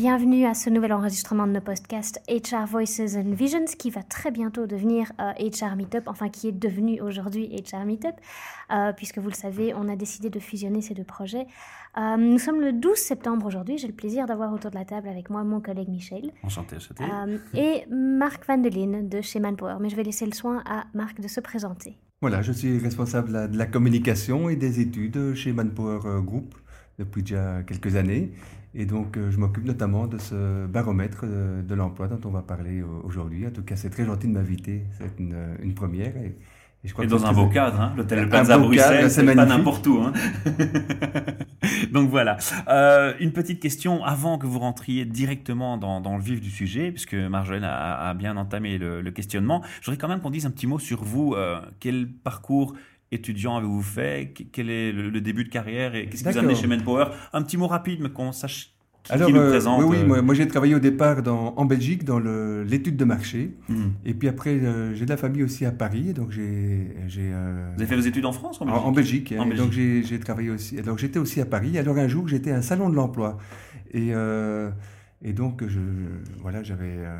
Bienvenue à ce nouvel enregistrement de nos podcasts HR Voices and Visions qui va très bientôt devenir euh, HR Meetup, enfin qui est devenu aujourd'hui HR Meetup, euh, puisque vous le savez, on a décidé de fusionner ces deux projets. Euh, nous sommes le 12 septembre aujourd'hui, j'ai le plaisir d'avoir autour de la table avec moi mon collègue Michel Enchanté, enchanté. euh, et Marc Van de de chez Manpower, mais je vais laisser le soin à Marc de se présenter. Voilà, je suis responsable de la- communication et des études chez Manpower euh, Group depuis déjà quelques années. Et donc, euh, je m'occupe notamment de ce baromètre euh, de l'emploi dont on va parler euh, aujourd'hui. En tout cas, c'est très gentil de m'inviter. C'est une, une première. Et, et je crois Et que dans un très- beau cadre, hein, l'hôtel Plaza Bruxelles, c'est pas n'importe où. Hein. Donc voilà. Euh, une petite question avant que vous rentriez directement dans, dans le vif du sujet, puisque Marjolaine a, a bien entamé le, le questionnement. Je voudrais quand même qu'on dise un petit mot sur vous. Euh, quel parcours étudiant avez-vous fait? Qu- Quel est le, le début de carrière et qu'est-ce qui vous a amené D'accord. chez Manpower Un petit mot rapide, mais qu'on sache qui, Alors, qui nous euh, présente. oui, oui, euh, moi, moi, j'ai travaillé au départ dans, en Belgique dans l'étude de marché. hmm. Et puis après, euh, j'ai de la famille aussi à Paris. Donc, j'ai. j'ai, euh, Vous avez fait vos études en France en Belgique en Belgique? En hein, et Belgique. Donc j'ai j'ai travaillé aussi. Alors j'étais aussi à Paris. Alors un jour j'étais à un salon de l'emploi et et donc je voilà j'avais euh,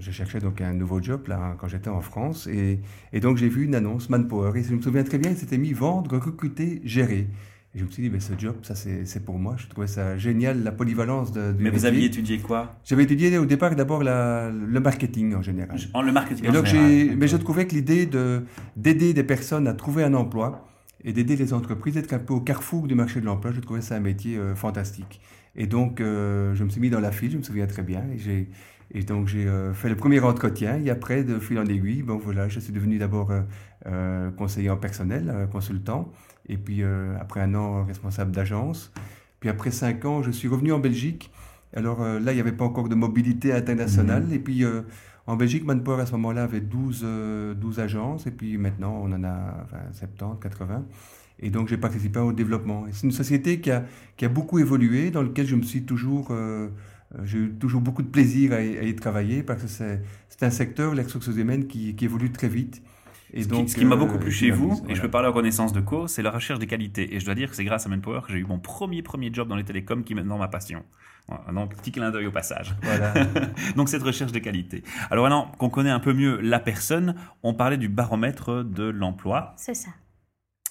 je cherchais donc un nouveau job là quand j'étais en France et et donc j'ai vu une annonce Manpower et je me souviens très bien il s'était mis vendre recruter gérer. Et je me suis dit mais ce job ça c'est c'est pour moi. Je trouvais ça génial la polyvalence de, du Mais vous aviez étudié quoi? J'avais étudié au départ d'abord la- le marketing en général. En le marketing. Et donc général. j'ai, mais je trouvais que l'idée de d'aider des personnes à trouver un emploi et d'aider les entreprises, d'être un peu au carrefour du marché de l'emploi, je trouvais ça un métier euh, fantastique. Et donc euh, je me suis mis dans la file, je me souviens très bien, et donc j'ai euh, fait le premier entretien. Et après, de fil en aiguille, bon voilà, je suis devenu d'abord euh, conseiller en personnel, consultant, et puis après un an responsable d'agence. Puis après cinq ans, je suis revenu en Belgique. Alors là, il n'y avait pas encore de mobilité internationale. Et puis en Belgique, Manpower à ce moment-là avait 12, euh, 12 agences. Et puis maintenant, on en a enfin, 70, 80. Et donc j'ai participé au développement. C'est une société qui a, qui a beaucoup évolué, dans laquelle je me suis toujours... euh, euh, j'ai eu toujours beaucoup de plaisir à y, à y travailler parce que c'est un secteur, les ressources humaines, qui, qui évolue très vite. Et Ce qui, ce qui m'a euh, beaucoup plu qui chez vous, et je peux parler en connaissance de cause, c'est la recherche des qualités. Et je dois dire que c'est grâce à Manpower que j'ai eu mon premier premier job dans les télécoms qui est maintenant ma passion. Donc petit clin d'œil au passage. Voilà. donc cette recherche des qualités. Alors maintenant qu'on connaît un peu mieux la personne, on parlait du baromètre de l'emploi. C'est ça.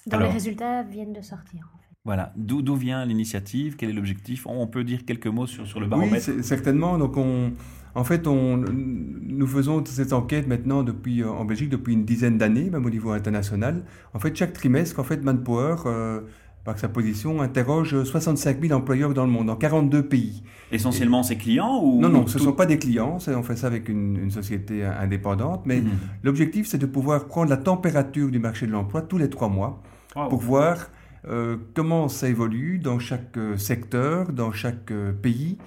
Dont Alors. les résultats viennent de sortir en fait. Voilà, d'où d'où vient l'initiative, quel est l'objectif? On peut dire quelques mots sur, sur le Oui, baromètre. c'est- certainement. Donc, on, en fait, on, nous faisons cette enquête maintenant depuis, euh, en Belgique depuis une dizaine d'années, même au niveau international. En fait, chaque trimestre, en fait, Manpower, euh, par sa position, interroge 65 000 employeurs dans le monde, dans 42 pays. Essentiellement ses clients ou Non, non, ce ne tout- sont pas des clients, c'est- on fait ça avec une, une société indépendante, mais Mhm. l'objectif, c'est de pouvoir prendre la température du marché de l'emploi tous les trois mois Wow. pour voir euh, comment ça évolue dans chaque euh, secteur, dans chaque euh, pays,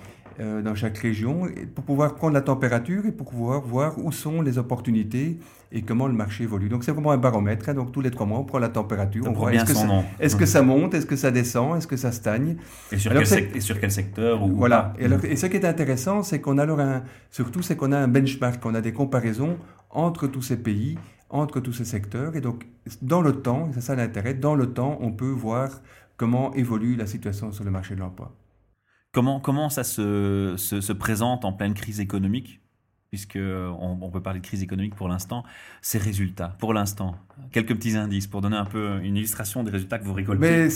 euh, dans chaque région, pour pouvoir prendre la température et pour pouvoir voir où sont les opportunités et comment le marché évolue. Donc c'est vraiment un baromètre, hein, donc tous les trois mois on prend la température, Ça on voit bien est-ce que, est-ce que ça monte, est-ce que ça descend, est-ce que ça stagne. Et sur, Alors, quel, c'est- sec- et sur quel secteur ou Voilà. pas? Et, alors- et ce qui est intéressant, c'est qu'on a alors un, surtout, c'est qu'on a un benchmark, on a des comparaisons entre tous ces pays, entre tous ces secteurs. Et donc, dans le temps, c'est ça l'intérêt, dans le temps, on peut voir comment évolue la situation sur le marché de l'emploi. Comment, comment ça se, se, se présente en pleine crise économique? Puisque euh, on, peut parler de crise économique pour l'instant, ces résultats, pour l'instant, quelques petits indices pour donner un peu une illustration des résultats que vous récoltez. Mais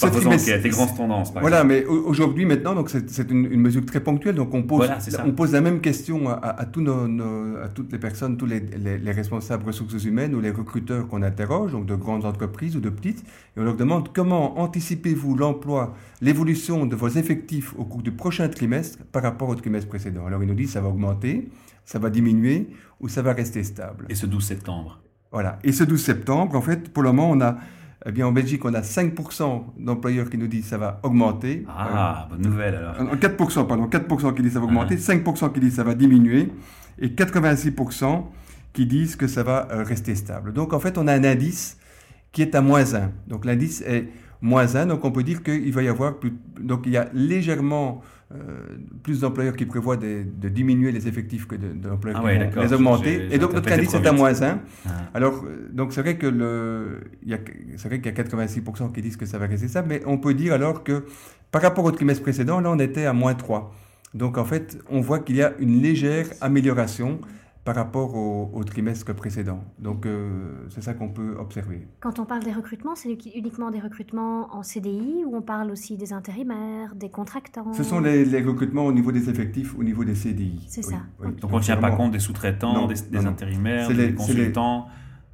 par vos enquêtes, des grandes tendances, par Voilà, exemple. mais au- aujourd'hui, maintenant, donc c'est une, une mesure très ponctuelle. Donc on pose, Voilà, on pose la même question à, à- à tous nos, nos- à toutes les personnes, tous les, les- les responsables ressources humaines ou les recruteurs qu'on interroge, donc de grandes entreprises ou de petites, et on leur demande comment anticipez-vous l'emploi, l'évolution de vos effectifs au cours du prochain trimestre par rapport au trimestre précédent. Alors ils nous disent ça va augmenter, ça va diminuer ou ça va rester stable. Et ce 12 septembre. Voilà. Et ce 12 septembre, en fait, pour le moment, on a, eh bien, en Belgique, on a 5% d'employeurs qui nous disent ça va augmenter. Ah, bonne nouvelle alors. Euh, 4%, pardon, 4% qui disent ça va augmenter, 5% qui disent ça va diminuer, et 86% qui disent que ça va euh, rester stable. Donc, en fait, on a un indice qui est à moins 1. Donc, l'indice est moins 1, donc on peut dire qu'il va y avoir plus, donc il y a légèrement plus d'employeurs qui prévoient de, diminuer les effectifs que d'employeurs de, qui vont les augmenter. Et donc notre indice est à moins 1. Ah. Alors, donc c'est vrai que le, il y a, c'est vrai qu'il y a 86% qui disent que ça va rester ça, mais on peut dire alors que par rapport au trimestre précédent, là on était à moins 3. Donc en fait, on voit qu'il y a une légère amélioration par rapport au, trimestre précédent. Donc euh, c'est ça qu'on peut observer. Quand on parle des recrutements, c'est uniquement des recrutements en CDI ou on parle aussi des intérimaires, des contractants? Ce sont les, recrutements au niveau des effectifs, au niveau des CDI. C'est ça. Donc on ne tient pas compte des sous-traitants, des, intérimaires, des consultants?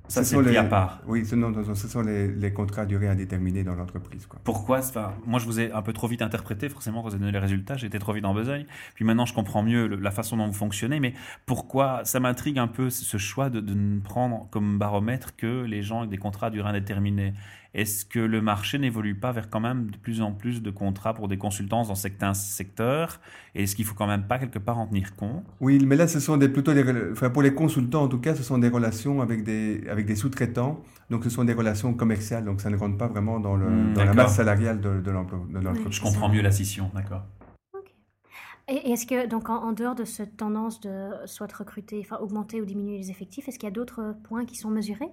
Ça, c'est pris à part. Oui, ce, ce sont les, contrats à durée indéterminée dans l'entreprise. Pourquoi enfin, Moi, je vous ai un peu trop vite interprété, forcément, quand vous avez donné les résultats, j'étais trop vite en besogne. Puis maintenant, je comprends mieux la façon dont vous fonctionnez, mais pourquoi Ça m'intrigue un peu ce choix de, de ne prendre comme baromètre que les gens avec des contrats à durée indéterminée. Est-ce que le marché n'évolue pas vers quand même de plus en plus de contrats pour des consultants dans certains secteurs? Et est-ce qu'il faut quand même pas quelque part en tenir compte? Oui, mais là, ce sont des, plutôt enfin, pour les consultants en tout cas, ce sont des relations avec des, avec des sous-traitants. Donc, ce sont des relations commerciales. Donc, ça ne rentre pas vraiment dans, le, hmm, dans la masse salariale de, de l'entreprise. je comprends mieux la scission, d'accord. Et est-ce que, donc, en, dehors de cette tendance de soit recruter, enfin, augmenter ou diminuer les effectifs, est-ce qu'il y a d'autres points qui sont mesurés?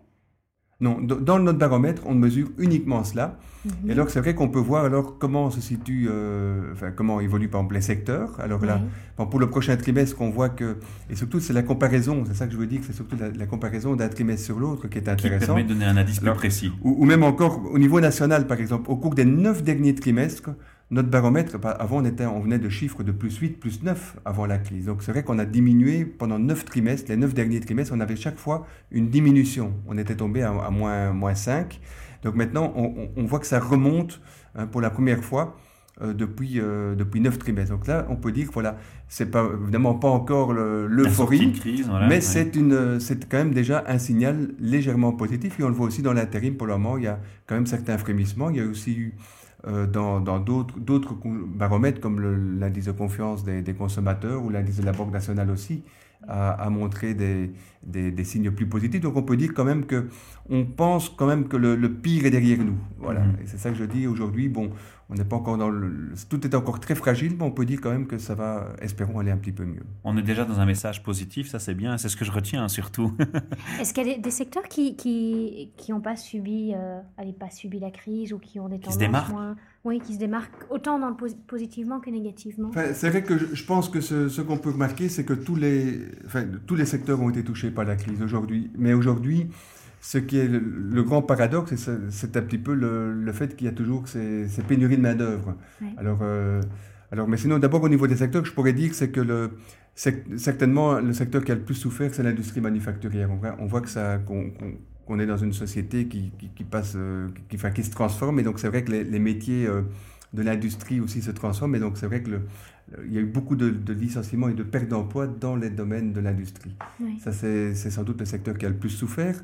Non, dans notre baromètre, on mesure uniquement cela. Mhm. Et alors, c'est vrai qu'on peut voir alors comment se situe, euh, enfin, comment évolue par exemple les secteurs. Alors là, pour le prochain trimestre, on voit que, et surtout c'est la comparaison, c'est ça que je veux dire, c'est surtout la, comparaison d'un trimestre sur l'autre qui est intéressant. Qui permet de donner un indice plus précis. Ou, ou, même encore au niveau national, par exemple, au cours des neuf derniers trimestres, notre baromètre, avant on, était, on venait de chiffres de plus 8, plus 9 avant la crise. Donc c'est vrai qu'on a diminué pendant 9 trimestres, les 9 derniers trimestres, on avait chaque fois une diminution. On était tombé à, moins, moins 5. Donc maintenant on, voit que ça remonte hein, pour la première fois euh, depuis, euh, depuis 9 trimestres. Donc là on peut dire que voilà, c'est pas, évidemment pas encore l'euphorie, mais c'est une c'est quand même déjà un signal légèrement positif et on le voit aussi dans l'intérim pour le moment, il y a quand même certains frémissements. Il y a aussi eu dans d'autres baromètres comme l'indice de confiance des, consommateurs ou l'indice de la Banque nationale aussi a, a montré des, des, des, signes plus positifs. Donc on peut dire quand même que on pense quand même que le, pire est derrière nous. Voilà. Mmh. Et c'est ça que je dis aujourd'hui. Bon, on n'est pas encore dans le, tout est encore très fragile, mais on peut dire quand même que ça va, espérons, aller un petit peu mieux. On est déjà dans un message positif, ça c'est bien, c'est ce que je retiens surtout. Est-ce qu'il y a des, secteurs qui qui qui n'ont pas subi, euh, pas subi la crise ou qui ont des tendances moins, oui, qui se démarquent autant dans le positivement que négativement. c'est vrai que je, pense que ce, ce qu'on peut remarquer, c'est que tous les, enfin, tous les secteurs ont été touchés par la crise aujourd'hui, mais aujourd'hui ce qui est le, grand paradoxe, c'est un petit peu le, fait qu'il y a toujours ces, pénuries de main-d'œuvre. Alors, euh, alors, mais sinon, d'abord au niveau des secteurs, je pourrais dire c'est que le, certainement le secteur qui a le plus souffert, c'est l'industrie manufacturière. On voit, on voit que ça, qu'on est dans une société qui, qui, passe, euh, qui, se transforme, et donc c'est vrai que les, métiers euh, de l'industrie aussi se transforment, et donc c'est vrai que le, il y a eu beaucoup de, licenciements et de pertes d'emplois dans les domaines de l'industrie. Ça, c'est sans doute le secteur qui a le plus souffert.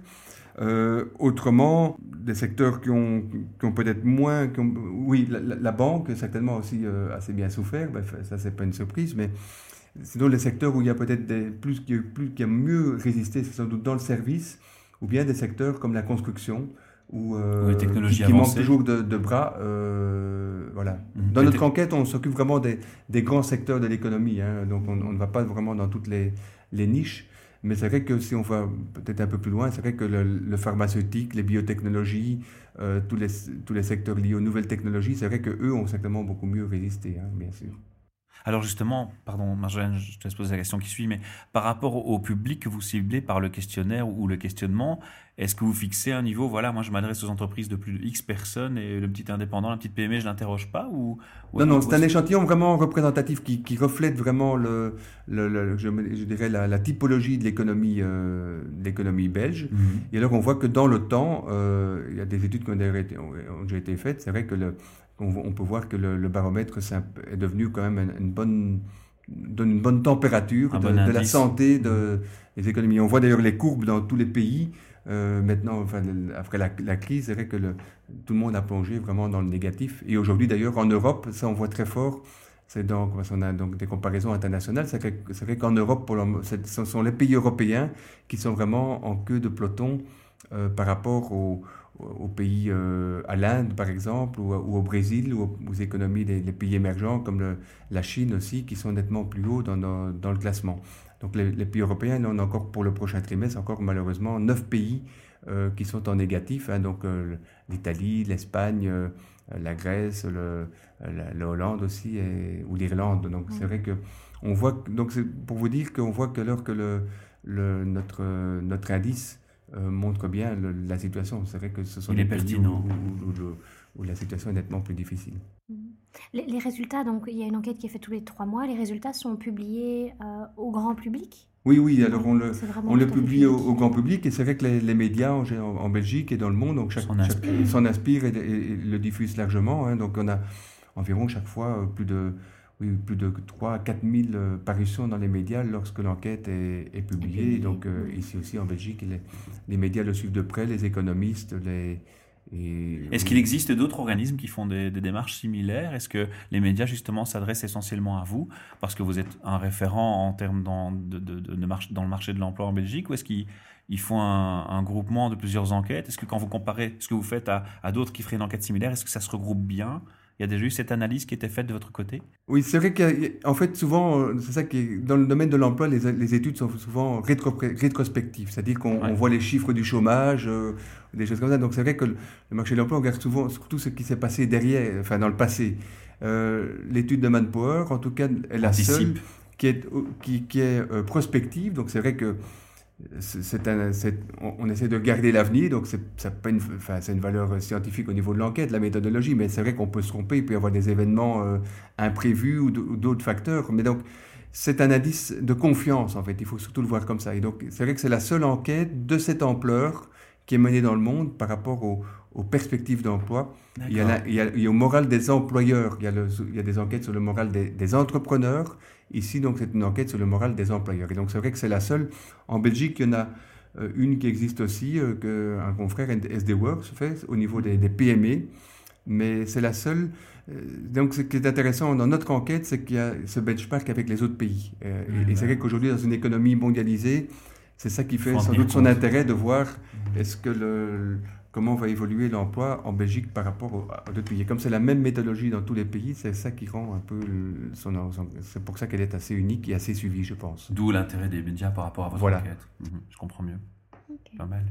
Euh, autrement, des secteurs qui ont, qui ont peut-être moins... oui, la, banque, certainement aussi euh, assez bien souffert, ben, ça c'est pas une surprise, mais sinon les secteurs où il y a peut-être des, plus, qui, plus, qui a mieux résisté, c'est sans doute dans le service, ou bien des secteurs comme la construction, où, euh, qui, qui manquent toujours de, bras. voilà. Mhm. Dans notre enquête, on s'occupe vraiment des, des, grands secteurs de l'économie, hein, donc on, on, ne va pas vraiment dans toutes les, les niches. Mais c'est vrai que si on va peut-être un peu plus loin, c'est vrai que le, pharmaceutique, les biotechnologies, euh, tous, les, secteurs liés aux nouvelles technologies, c'est vrai qu'eux ont certainement beaucoup mieux résisté, hein, bien sûr. Alors justement, pardon Marjolaine, je te laisse poser la question qui suit, mais par rapport au public que vous ciblez par le questionnaire ou le questionnement, est-ce que vous fixez un niveau, voilà, moi je m'adresse aux entreprises de plus de X personnes et le petit indépendant, la petite PME, je l'interroge pas ou, Non, non, c'est un échantillon vraiment représentatif qui, qui reflète vraiment le, le, je, dirais la, typologie de l'économie euh, l'économie belge. Mhm. Et alors on voit que dans le temps, euh, il y a des études qui ont déjà été, ont déjà été faites, c'est vrai que le, on, peut voir que le, baromètre est, devenu quand même une, bonne donne une bonne température de, la santé de, des économies. On voit d'ailleurs les courbes dans tous les pays. Euh, maintenant, enfin, après la, crise, c'est vrai que le, tout le monde a plongé vraiment dans le négatif. Et aujourd'hui, d'ailleurs, en Europe, ça on voit très fort. C'est donc, on a donc des comparaisons internationales. C'est vrai qu'en Europe, pour ce sont les pays européens qui sont vraiment en queue de peloton euh, par rapport aux, au pays, à l'Inde par exemple, ou, au Brésil, ou aux, économies des, pays émergents comme la Chine aussi, qui sont nettement plus hauts dans, dans, le classement. Donc les, pays européens, on a encore pour le prochain trimestre, encore malheureusement, neuf pays qui sont en négatif, hein, donc l'Italie, l'Espagne, la Grèce, le, la, Hollande aussi, et, ou l'Irlande. Donc c'est vrai que on voit, donc c'est pour vous dire qu'on voit que alors que le, le, notre, notre indice euh, montre bien la situation, c'est vrai que ce sont des pays où, où, la situation est nettement plus difficile. Mm-hmm. Les, résultats, donc il y a une enquête qui est faite tous les trois mois, les résultats sont publiés euh, au grand public? Oui, oui, alors on le, on le publie au, grand public et c'est vrai que les, médias en, en, Belgique et dans le monde donc chaque, s'en inspirent et, le diffusent largement. Hein, donc on a environ chaque fois euh, plus de, oui, plus de 3 à 4 000 euh, parutions dans les médias lorsque l'enquête est, publiée. donc euh, ici aussi en Belgique, les, les, médias le suivent de près, les économistes, les... Est-ce qu'il existe d'autres organismes qui font des, démarches similaires? Est-ce que les médias justement s'adressent essentiellement à vous parce que vous êtes un référent en termes dans, de, de, de, dans le marché de l'emploi en Belgique ou est-ce qu'ils font un, un, groupement de plusieurs enquêtes? Est-ce que quand vous comparez ce que vous faites à, à d'autres qui feraient une enquête similaire, est-ce que ça se regroupe bien? Il y a déjà eu cette analyse qui était faite de votre côté? Oui, c'est vrai qu'en fait, souvent, euh, c'est ça qui est, dans le domaine de l'emploi, les, les, études sont souvent rétrospectives, c'est-à-dire qu'on voit les chiffres du chômage, euh, des choses comme ça. Donc c'est vrai que le, marché de l'emploi, on regarde souvent surtout ce qui s'est passé derrière, enfin dans le passé. Euh, l'étude de Manpower, en tout cas, est la seule qui est, qui, qui est prospective. Donc c'est vrai que c'est on, essaie de garder l'avenir, donc c'est une, enfin, une valeur scientifique au niveau de l'enquête, la méthodologie, mais c'est vrai qu'on peut se tromper, il peut y avoir des événements euh, imprévus ou d'autres facteurs. Mais donc, c'est un indice de confiance, en fait, il faut surtout le voir comme ça. Et donc, c'est vrai que c'est la seule enquête de cette ampleur qui est menée dans le monde par rapport aux, perspectives d'emploi. Il, il, y a au moral des employeurs, il y a, il y a des enquêtes sur le moral des, des entrepreneurs, Ici, donc, c'est une enquête sur le moral des employeurs. Et donc, c'est vrai que c'est la seule. En Belgique, il y en a euh, une qui existe aussi, euh, qu'un confrère SD Works fait au niveau des, PME, mais c'est la seule. Euh, donc, ce qui est intéressant dans notre enquête, c'est qu'il y a ce benchmark avec les autres pays. et, c'est vrai qu'aujourd'hui, dans une économie mondialisée, c'est ça qui fait sans doute son intérêt de voir est-ce que le comment va évoluer l'emploi en Belgique par rapport aux, autres pays. Comme c'est la même méthodologie dans tous les pays, c'est ça qui rend un peu son, c'est pour ça qu'elle est assez unique et assez suivie, je pense. D'où l'intérêt des médias par rapport à votre enquête. Mhm, je comprends mieux. Pas mal.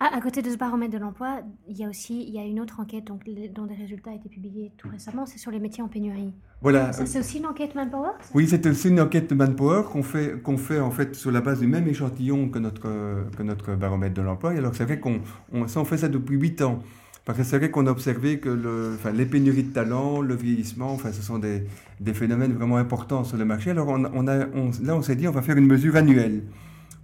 Ah, à côté de ce baromètre de l'emploi, il y a aussi il y a une autre enquête donc, dont des résultats ont été publiés tout récemment, c'est sur les métiers en pénurie. Voilà. Ça, c'est aussi une enquête Manpower Oui, c'est aussi une enquête Manpower qu'on fait, qu'on fait en fait sur la base du même échantillon que notre, que notre baromètre de l'emploi. alors c'est vrai qu'on on, on fait ça depuis 8 ans. Parce que c'est vrai qu'on a observé que le, enfin, les pénuries de talents, le vieillissement, enfin, ce sont des, des phénomènes vraiment importants sur le marché. Alors on, on a, on, là, on s'est dit, on va faire une mesure annuelle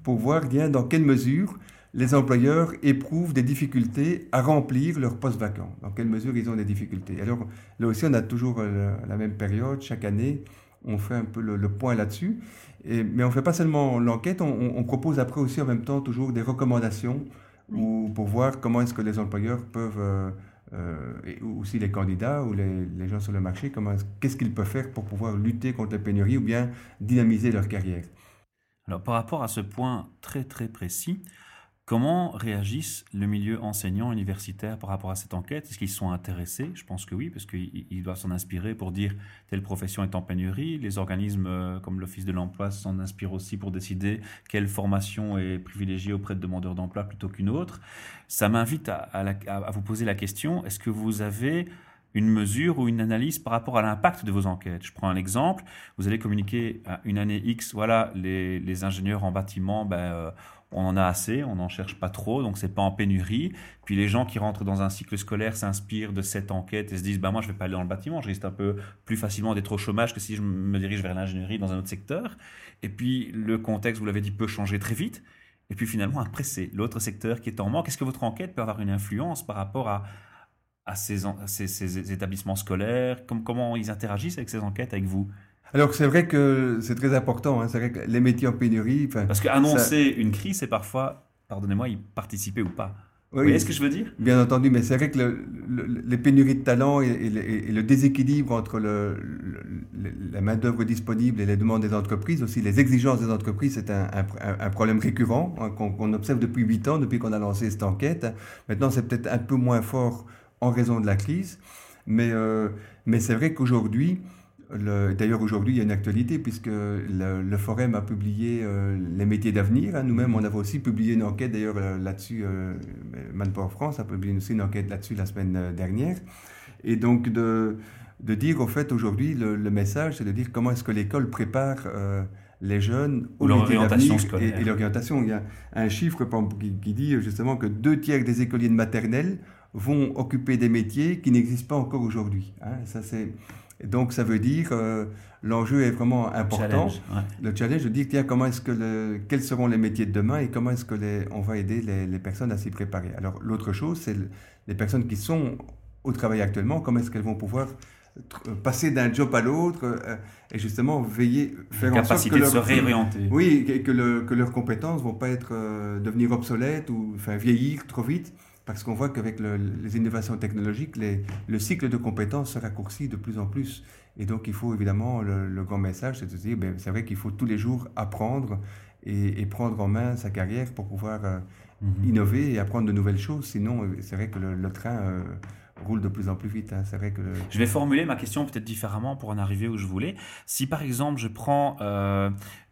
pour voir bien dans quelle mesure les employeurs éprouvent des difficultés à remplir leurs postes vacants. Dans quelle mesure ils ont des difficultés? Alors là aussi, on a toujours euh, la même période, chaque année, on fait un peu le, point là-dessus. mais on ne fait pas seulement l'enquête, on, propose après aussi en même temps toujours des recommandations ou, pour voir comment est-ce que les employeurs peuvent, euh, euh, et aussi les candidats ou les, les gens sur le marché, qu'est-ce qu'ils peuvent faire pour pouvoir lutter contre les pénuries ou bien dynamiser leur carrière? Alors par rapport à ce point très très précis, Comment réagissent le milieu enseignant universitaire par rapport à cette enquête? Est-ce qu'ils sont intéressés? Je pense que oui, parce qu'ils doivent s'en inspirer pour dire telle profession est en pénurie. Les organismes euh, comme l'Office de l'emploi s'en inspirent aussi pour décider quelle formation est privilégiée auprès de demandeurs d'emploi plutôt qu'une autre. Ça m'invite à, à, vous poser la question, est-ce que vous avez une mesure ou une analyse par rapport à l'impact de vos enquêtes. Je prends un exemple. Vous allez communiquer à une année X, voilà, les, ingénieurs en bâtiment, ben, euh, on en a assez, on n'en cherche pas trop, donc c'est pas en pénurie. Puis les gens qui rentrent dans un cycle scolaire s'inspirent de cette enquête et se disent bah moi je vais pas aller dans le bâtiment, je risque un peu plus facilement d'être au chômage que si je me dirige vers l'ingénierie dans un autre secteur. Et puis le contexte, vous l'avez dit, peut changer très vite. Et puis finalement après c'est l'autre secteur qui est en manque. Est-ce que votre enquête peut avoir une influence par rapport à à ces, ces, établissements scolaires? Comment ils interagissent avec ces enquêtes avec vous? Alors c'est vrai que c'est très important, hein. c'est vrai que les métiers en pénurie... Parce qu'annoncer une crise, c'est parfois, pardonnez-moi, y participer ou pas. Vous voyez ce que je veux dire? Bien entendu, mais c'est vrai que les pénuries de talent et, le déséquilibre entre le, la main-d'œuvre disponible et les demandes des entreprises, aussi les exigences des entreprises, c'est un, problème récurrent hein, qu'on observe depuis huit ans, depuis qu'on a lancé cette enquête. Maintenant, c'est peut-être un peu moins fort en raison de la crise, mais, euh, mais c'est vrai qu'aujourd'hui, D'ailleurs, aujourd'hui, il y a une actualité puisque le, Forum a publié euh, les métiers d'avenir. Hein. Nous-mêmes, on avait aussi publié une enquête, d'ailleurs, euh, là-dessus. Euh, Manpower France a publié aussi une enquête là-dessus la semaine dernière. Et donc, de, de dire, au fait, aujourd'hui, le, message, c'est de dire comment est-ce que l'école prépare les jeunes aux métiers d'avenir et, et l'orientation. Il y a un chiffre qui, dit justement que deux tiers des écoliers de maternelle vont occuper des métiers qui n'existent pas encore aujourd'hui. Hein. Ça, c'est donc ça veut dire euh, l'enjeu est vraiment important. Le challenge de dire tiens, comment est-ce que quels seront les métiers de demain et comment est-ce que les, on va aider les, personnes à s'y préparer? Alors l'autre chose, c'est les personnes qui sont au travail actuellement, comment est-ce qu'elles vont pouvoir euh, passer d'un job à l'autre euh, et justement veiller faire en sorte que de se réorienter. Oui, que, que, leurs compétences vont pas être devenir obsolètes ou enfin vieillir trop vite parce qu'on voit qu'avec les innovations technologiques, le cycle de compétences se raccourcit de plus en plus. Et donc, il faut évidemment, le, grand message, c'est de dire, ben, c'est vrai qu'il faut tous les jours apprendre et, prendre en main sa carrière pour pouvoir euh, mhm. innover et apprendre de nouvelles choses. Sinon, euh, c'est vrai que le, train euh, roule de plus en plus vite. Hein. C'est vrai que Je vais formuler ma question peut-être différemment pour en arriver où je voulais. Si par exemple, je prends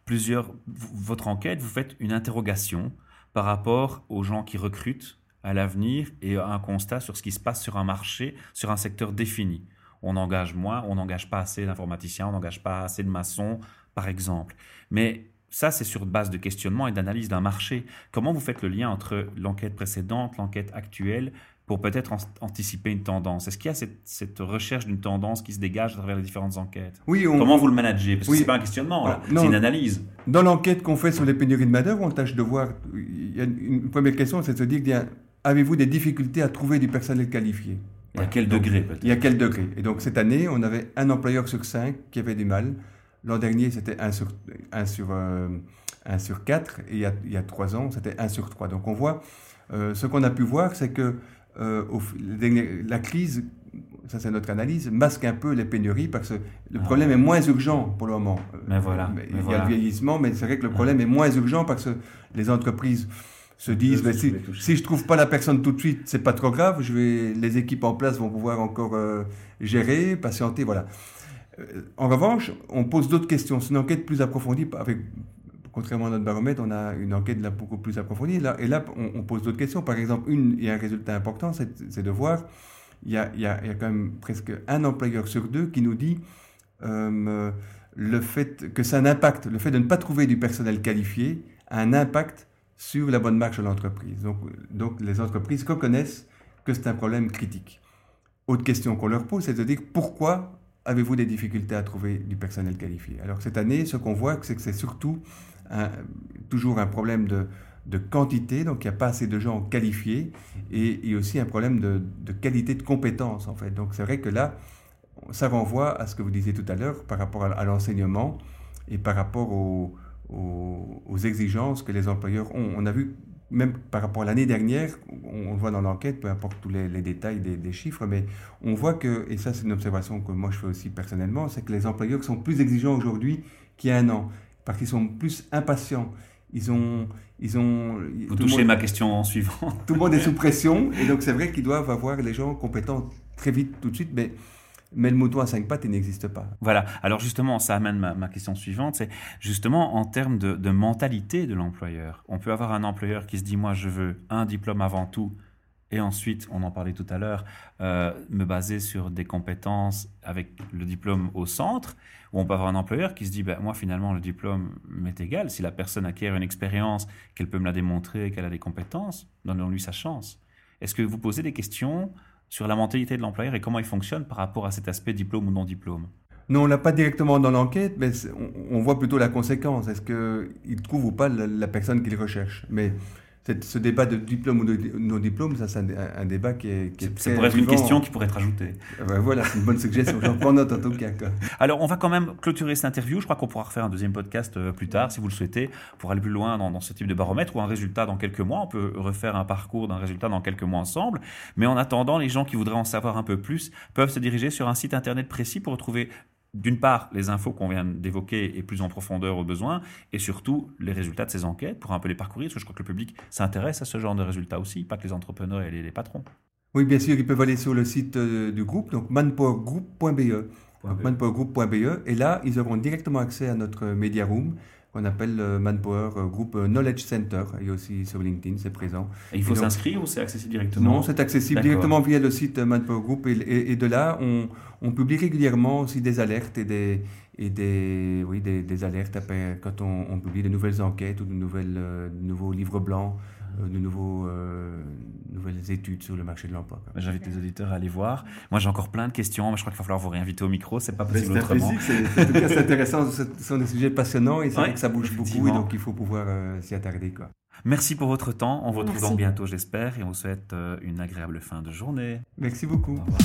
plusieurs, votre enquête, vous faites une interrogation par rapport aux gens qui recrutent à l'avenir et un constat sur ce qui se passe sur un marché, sur un secteur défini. On engage moins, on n'engage pas assez d'informaticiens, on n'engage pas assez de maçons, par exemple. Mais ça, c'est sur base de questionnement et d'analyse d'un marché. Comment vous faites le lien entre l'enquête précédente, l'enquête actuelle, pour peut-être anticiper une tendance? Est-ce qu'il y a cette, recherche d'une tendance qui se dégage à travers les différentes enquêtes? Oui. Comment vous le managez? Parce que ce n'est pas un questionnement, c'est une analyse. Dans l'enquête qu'on fait sur les pénuries de main-d'œuvre, on tâche de voir. Il y a une première question, c'est de se dire avez-vous des difficultés à trouver du personnel qualifié? Et à quel degré peut-être? Et à quel degré? Et donc cette année, on avait un employeur sur cinq qui avait du mal. L'an dernier, c'était un sur, un sur, euh, sur 4. Et il y, a, il y a 3 ans, c'était un sur 3. Donc on voit, euh, ce qu'on a pu voir, c'est que euh, la crise, ça c'est notre analyse, masque un peu les pénuries parce que le ah. problème est moins urgent pour le moment. Mais voilà. il y a le vieillissement, mais c'est vrai que le problème est moins urgent parce que les entreprises se disent ben, si, si, je trouve pas la personne tout de suite, c'est pas trop grave, je vais, les équipes en place vont pouvoir encore euh, gérer, patienter, voilà. Euh, en revanche, on pose d'autres questions. C'est une enquête plus approfondie. Avec, contrairement à notre baromètre, on a une enquête là beaucoup plus approfondie. Là, et là, on, pose d'autres questions. Par exemple, une, il y a un résultat important, c'est de voir, il y, a, il, y a, il y, a, quand même presque un employeur sur deux qui nous dit euh, le fait que ça a un impact, le fait de ne pas trouver du personnel qualifié a un impact sur la bonne marche de l'entreprise. Donc, donc les entreprises reconnaissent que c'est un problème critique. Autre question qu'on leur pose, c'est de dire pourquoi avez-vous des difficultés à trouver du personnel qualifié? Alors cette année, ce qu'on voit, c'est que c'est surtout toujours un problème de, de quantité, donc il n'y a pas assez de gens qualifiés, et, a aussi un problème de, de qualité de compétences en fait. Donc c'est vrai que là, ça renvoie à ce que vous disiez tout à l'heure par rapport à l'enseignement et par rapport au, aux, exigences que les employeurs ont. On a vu, même par rapport à l'année dernière, on, le voit dans l'enquête, peu importe tous les, détails des, chiffres, mais on voit que, et ça c'est une observation que moi je fais aussi personnellement, c'est que les employeurs sont plus exigeants aujourd'hui qu'il y a un an, parce qu'ils sont plus impatients. Ils ont, ils ont. Vous touchez ma question suivante. Tout le monde est sous pression, et donc c'est vrai qu'ils doivent avoir les gens compétents très vite, tout de suite, mais mais le mouton à cinq pattes, il n'existe pas. Voilà. Alors justement, ça amène ma, question suivante, c'est justement en termes de, mentalité de l'employeur. On peut avoir un employeur qui se dit, moi, je veux un diplôme avant tout, et ensuite, on en parlait tout à l'heure, euh, me baser sur des compétences avec le diplôme au centre, ou on peut avoir un employeur qui se dit, ben, moi, finalement, le diplôme m'est égal. Si la personne acquiert une expérience, qu'elle peut me la démontrer, qu'elle a des compétences, donnons-lui sa chance. Est-ce que vous posez des questions sur la mentalité de l'employeur et comment il fonctionne par rapport à cet aspect diplôme ou non diplôme non, on l'a pas directement dans l'enquête, mais on, voit plutôt la conséquence. Est-ce qu'il trouve ou pas la, personne qu'il recherche? Mais ce débat de diplôme ou de non-diplôme, ça c'est un, débat qui est, qui est Ça pourrait être une question qui pourrait être ajoutée. Eh ben voilà, c'est une bonne suggestion. J'en prends note en tout cas. Alors, on va quand même clôturer cette interview. Je crois qu'on pourra refaire un deuxième podcast euh, plus tard, si vous le souhaitez, pour aller plus loin dans, ce type de baromètre ou un résultat dans quelques mois. On peut refaire un parcours d'un résultat dans quelques mois ensemble. Mais en attendant, les gens qui voudraient en savoir un peu plus peuvent se diriger sur un site internet précis pour retrouver d'une part, les infos qu'on vient d'évoquer et plus en profondeur au besoin, et surtout les résultats de ces enquêtes pour un peu les parcourir, parce que je crois que le public s'intéresse à ce genre de résultats aussi, pas que les entrepreneurs et les, patrons. Oui, bien sûr, ils peuvent aller sur le site euh, du groupe, donc manpowergroup.be. manpowergroup.be, et là, ils auront directement accès à notre media room qu'on appelle le Manpower euh, Group euh, Knowledge Center. Et aussi sur LinkedIn, c'est présent. Et il faut s'inscrire ou c'est accessible directement Non, c'est accessible directement via le site Manpower Group. Et, de là, on, on, publie régulièrement aussi des alertes et des, et des, oui, des, des alertes après, quand on, on, publie de nouvelles enquêtes ou de, nouvelles, euh, de nouveaux livres blancs, de nouveaux nouvelles études sur le marché de l'emploi. J'invite les auditeurs à aller voir. Moi, j'ai encore plein de questions, mais je crois qu'il va falloir vous réinviter au micro. C'est pas possible autrement. C'est, en tout cas, c'est intéressant. Ce sont des sujets passionnants et c'est vrai que ça bouge beaucoup et donc il faut pouvoir euh, s'y attarder. Quoi. Merci pour votre temps. On vous retrouve donc bientôt, j'espère, et on vous souhaite euh, une agréable fin de journée. Merci beaucoup. Au revoir.